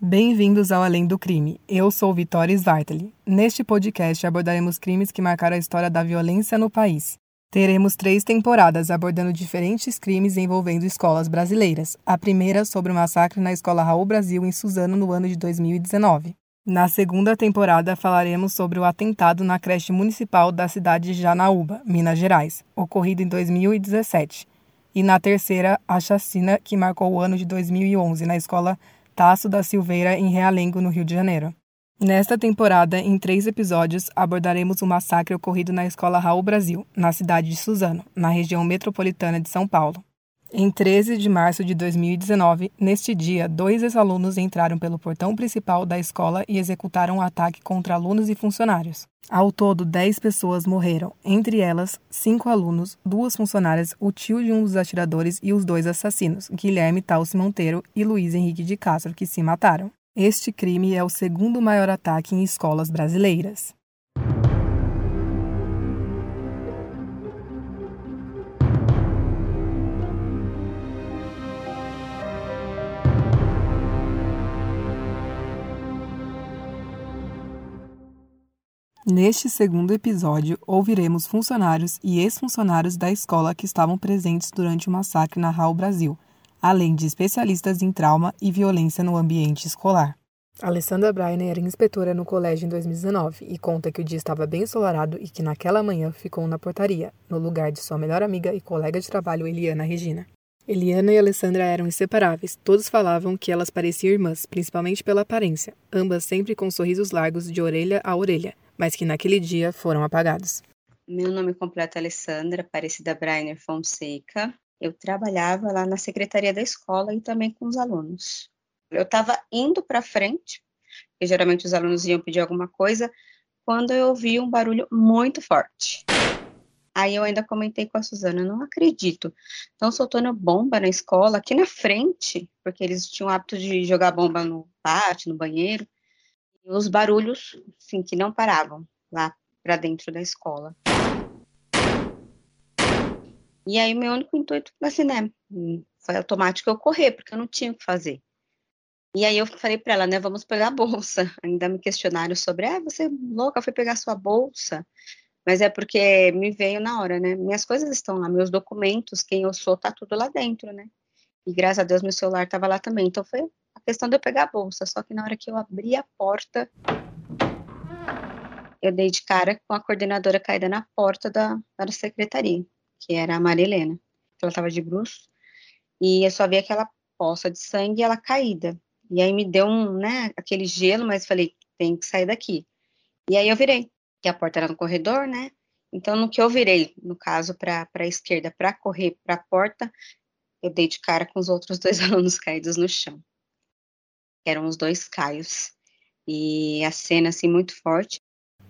Bem-vindos ao Além do Crime. Eu sou Vitória Svartali. Neste podcast abordaremos crimes que marcaram a história da violência no país. Teremos três temporadas abordando diferentes crimes envolvendo escolas brasileiras. A primeira sobre o massacre na Escola Raul Brasil em Suzano no ano de 2019. Na segunda temporada falaremos sobre o atentado na creche municipal da cidade de Janaúba, Minas Gerais, ocorrido em 2017. E na terceira, a chacina que marcou o ano de 2011 na escola Tasso da Silveira, em Realengo, no Rio de Janeiro. Nesta temporada, em três episódios, abordaremos o massacre ocorrido na Escola Raul Brasil, na cidade de Suzano, na região metropolitana de São Paulo. Em 13 de março de 2019, neste dia, dois ex-alunos entraram pelo portão principal da escola e executaram um ataque contra alunos e funcionários. Ao todo, 10 pessoas morreram, entre elas, cinco alunos, duas funcionárias, o tio de um dos atiradores e os dois assassinos, Guilherme Talce Monteiro e Luiz Henrique de Castro, que se mataram. Este crime é o segundo maior ataque em escolas brasileiras. Neste segundo episódio, ouviremos funcionários e ex-funcionários da escola que estavam presentes durante o massacre na Raul Brasil, além de especialistas em trauma e violência no ambiente escolar. Alessandra Brainer era inspetora no colégio em 2019 e conta que o dia estava bem ensolarado e que naquela manhã ficou na portaria, no lugar de sua melhor amiga e colega de trabalho Eliana Regina. Eliana e Alessandra eram inseparáveis. Todos falavam que elas pareciam irmãs, principalmente pela aparência, ambas sempre com sorrisos largos de orelha a orelha mas que naquele dia foram apagados. Meu nome completo é Alessandra Aparecida Brainer Fonseca. Eu trabalhava lá na secretaria da escola e também com os alunos. Eu estava indo para frente, porque geralmente os alunos iam pedir alguma coisa, quando eu ouvi um barulho muito forte. Aí eu ainda comentei com a Suzana, não acredito. Estão soltando bomba na escola, aqui na frente, porque eles tinham o hábito de jogar bomba no pátio, no banheiro os barulhos, assim, que não paravam lá para dentro da escola. E aí, meu único intuito, assim, né, foi automático eu correr, porque eu não tinha o que fazer. E aí eu falei para ela, né, vamos pegar a bolsa. Ainda me questionaram sobre, ah, você é louca, foi pegar sua bolsa. Mas é porque me veio na hora, né? Minhas coisas estão lá, meus documentos, quem eu sou, tá tudo lá dentro, né? E graças a Deus meu celular estava lá também. Então foi a questão de eu pegar a bolsa. Só que na hora que eu abri a porta, eu dei de cara com a coordenadora caída na porta da, da secretaria, que era a Marilena. Ela estava de bruxo. E eu só vi aquela poça de sangue e ela caída. E aí me deu um, né, aquele gelo, mas falei, tem que sair daqui. E aí eu virei, que a porta era no corredor, né? Então, no que eu virei, no caso, para a esquerda, para correr para a porta, eu dei de cara com os outros dois alunos caídos no chão eram os dois Caios. E a cena, assim, muito forte.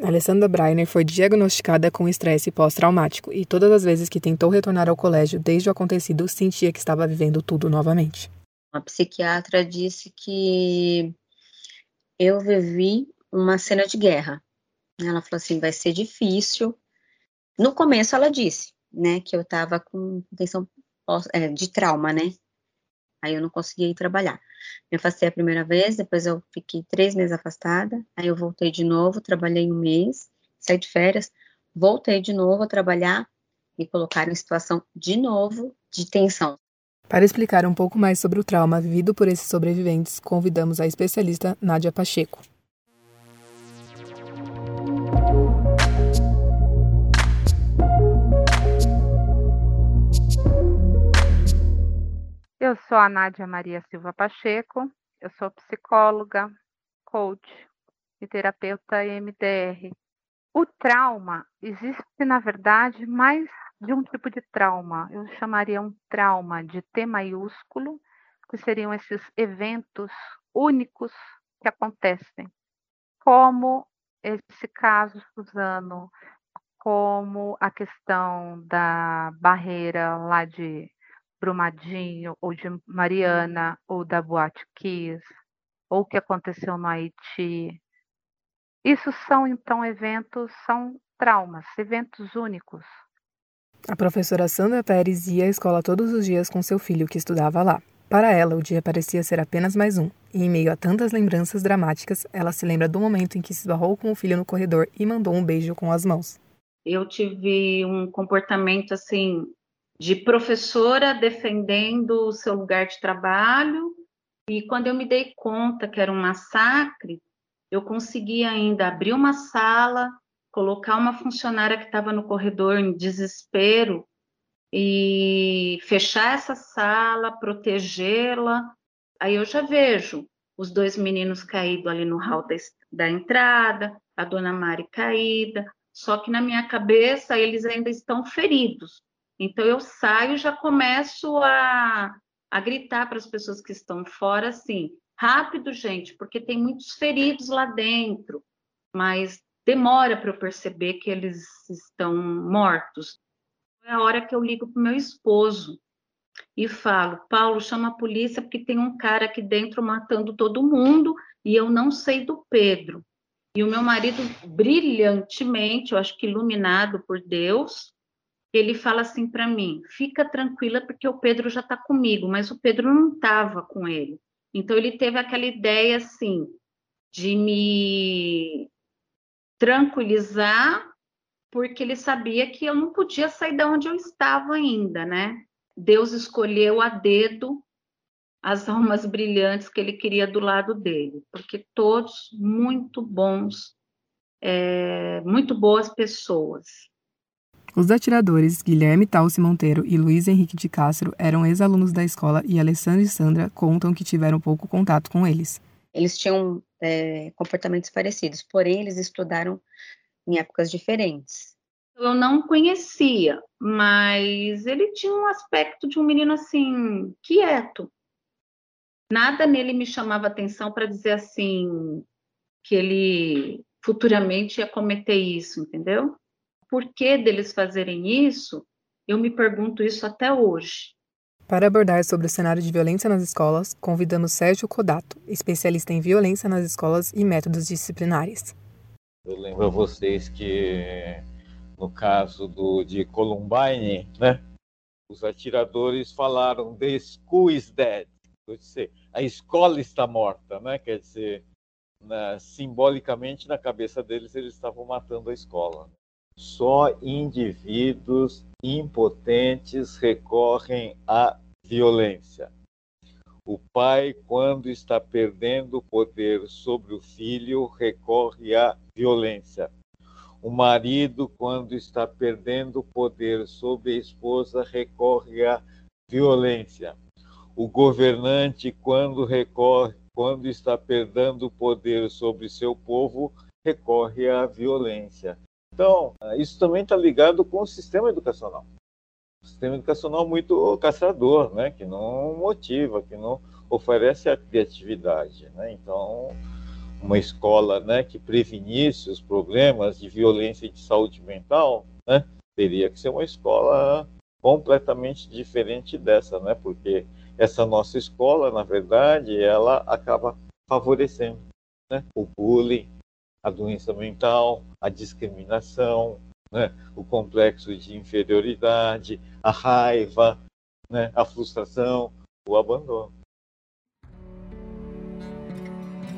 Alessandra Breiner foi diagnosticada com estresse pós-traumático e todas as vezes que tentou retornar ao colégio desde o acontecido, sentia que estava vivendo tudo novamente. A psiquiatra disse que eu vivi uma cena de guerra. Ela falou assim, vai ser difícil. No começo ela disse, né, que eu estava com tensão é, de trauma, né? Aí eu não conseguia ir trabalhar. Me afastei a primeira vez, depois eu fiquei três meses afastada, aí eu voltei de novo, trabalhei um mês, saí de férias, voltei de novo a trabalhar, me colocaram em situação de novo de tensão. Para explicar um pouco mais sobre o trauma vivido por esses sobreviventes, convidamos a especialista Nádia Pacheco. Eu sou a Nádia Maria Silva Pacheco, eu sou psicóloga, coach e terapeuta MDR. O trauma existe, na verdade, mais de um tipo de trauma. Eu chamaria um trauma de T maiúsculo, que seriam esses eventos únicos que acontecem, como esse caso Suzano, como a questão da barreira lá de Brumadinho, ou de Mariana, ou da Boate Kiss, ou o que aconteceu no Haiti. Isso são, então, eventos, são traumas, eventos únicos. A professora Sandra Pérez ia à escola todos os dias com seu filho que estudava lá. Para ela, o dia parecia ser apenas mais um, e em meio a tantas lembranças dramáticas, ela se lembra do momento em que se esbarrou com o filho no corredor e mandou um beijo com as mãos. Eu tive um comportamento assim de professora defendendo o seu lugar de trabalho, e quando eu me dei conta que era um massacre, eu consegui ainda abrir uma sala, colocar uma funcionária que estava no corredor em desespero e fechar essa sala, protegê-la. Aí eu já vejo os dois meninos caídos ali no hall da, da entrada, a dona Mari caída, só que na minha cabeça eles ainda estão feridos. Então eu saio já começo a, a gritar para as pessoas que estão fora assim: rápido, gente, porque tem muitos feridos lá dentro, mas demora para eu perceber que eles estão mortos é a hora que eu ligo para o meu esposo e falo: Paulo, chama a polícia porque tem um cara aqui dentro matando todo mundo e eu não sei do Pedro. E o meu marido, brilhantemente, eu acho que iluminado por Deus, ele fala assim para mim: fica tranquila porque o Pedro já está comigo, mas o Pedro não estava com ele. Então ele teve aquela ideia assim de me tranquilizar porque ele sabia que eu não podia sair de onde eu estava ainda, né? Deus escolheu a dedo as almas brilhantes que ele queria do lado dele, porque todos muito bons, é, muito boas pessoas. Os atiradores Guilherme Talce Monteiro e Luiz Henrique de Castro eram ex-alunos da escola e Alessandra e Sandra contam que tiveram pouco contato com eles. Eles tinham é, comportamentos parecidos, porém eles estudaram em épocas diferentes. Eu não conhecia, mas ele tinha um aspecto de um menino assim, quieto. Nada nele me chamava atenção para dizer assim que ele futuramente ia cometer isso, entendeu? Por que deles fazerem isso? Eu me pergunto isso até hoje. Para abordar sobre o cenário de violência nas escolas, convidamos Sérgio Codato, especialista em violência nas escolas e métodos disciplinares. Eu lembro a vocês que no caso do, de Columbine, né, os atiradores falaram the school is dead, quer dizer, a escola está morta, né? Quer dizer, na, simbolicamente na cabeça deles eles estavam matando a escola. Só indivíduos impotentes recorrem à violência. O pai, quando está perdendo o poder sobre o filho, recorre à violência. O marido, quando está perdendo o poder sobre a esposa, recorre à violência. O governante, quando recorre, quando está perdendo o poder sobre seu povo, recorre à violência. Então, isso também está ligado com o sistema educacional sistema educacional muito castrador, né? que não motiva, que não oferece a criatividade. Né? Então, uma escola né, que prevenisse os problemas de violência e de saúde mental, né, teria que ser uma escola completamente diferente dessa, né? porque essa nossa escola, na verdade, ela acaba favorecendo né, o bullying, a doença mental, a discriminação, né? o complexo de inferioridade, a raiva, né? a frustração, o abandono.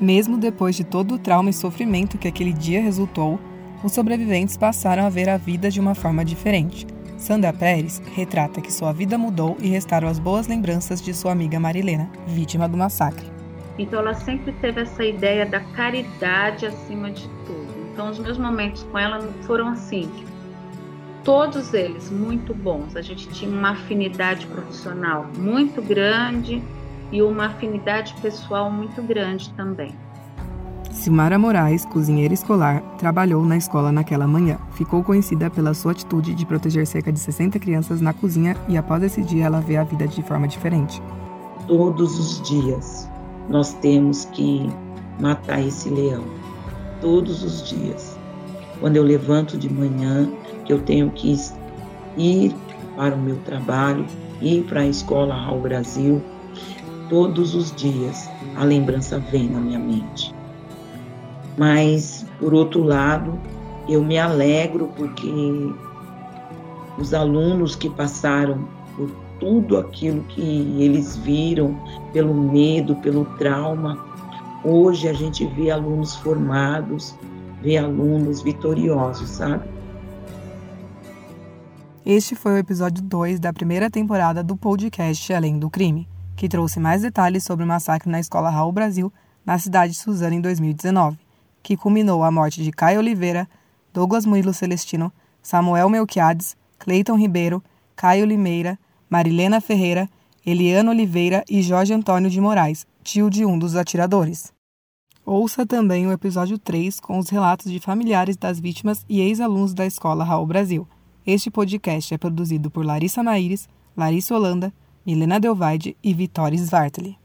Mesmo depois de todo o trauma e sofrimento que aquele dia resultou, os sobreviventes passaram a ver a vida de uma forma diferente. Sandra Pérez retrata que sua vida mudou e restaram as boas lembranças de sua amiga Marilena, vítima do massacre. Então ela sempre teve essa ideia da caridade acima de tudo. Então, os meus momentos com ela foram assim, todos eles muito bons. A gente tinha uma afinidade profissional muito grande e uma afinidade pessoal muito grande também. Silmara Moraes, cozinheira escolar, trabalhou na escola naquela manhã. Ficou conhecida pela sua atitude de proteger cerca de 60 crianças na cozinha e após esse dia ela vê a vida de forma diferente. Todos os dias nós temos que matar esse leão todos os dias. Quando eu levanto de manhã, que eu tenho que ir para o meu trabalho, ir para a escola ao Brasil, todos os dias a lembrança vem na minha mente. Mas, por outro lado, eu me alegro porque os alunos que passaram por tudo aquilo que eles viram, pelo medo, pelo trauma. Hoje a gente vê alunos formados, vê alunos vitoriosos, sabe? Este foi o episódio 2 da primeira temporada do podcast Além do Crime, que trouxe mais detalhes sobre o massacre na escola Raul Brasil, na cidade de Suzano, em 2019, que culminou a morte de Caio Oliveira, Douglas Murilo Celestino, Samuel Melquiades, Cleiton Ribeiro, Caio Limeira, Marilena Ferreira, Eliana Oliveira e Jorge Antônio de Moraes, tio de um dos atiradores. Ouça também o episódio 3 com os relatos de familiares das vítimas e ex-alunos da escola Raul Brasil. Este podcast é produzido por Larissa Maíres, Larissa Holanda, Milena Delvaide e Vitória Svartli.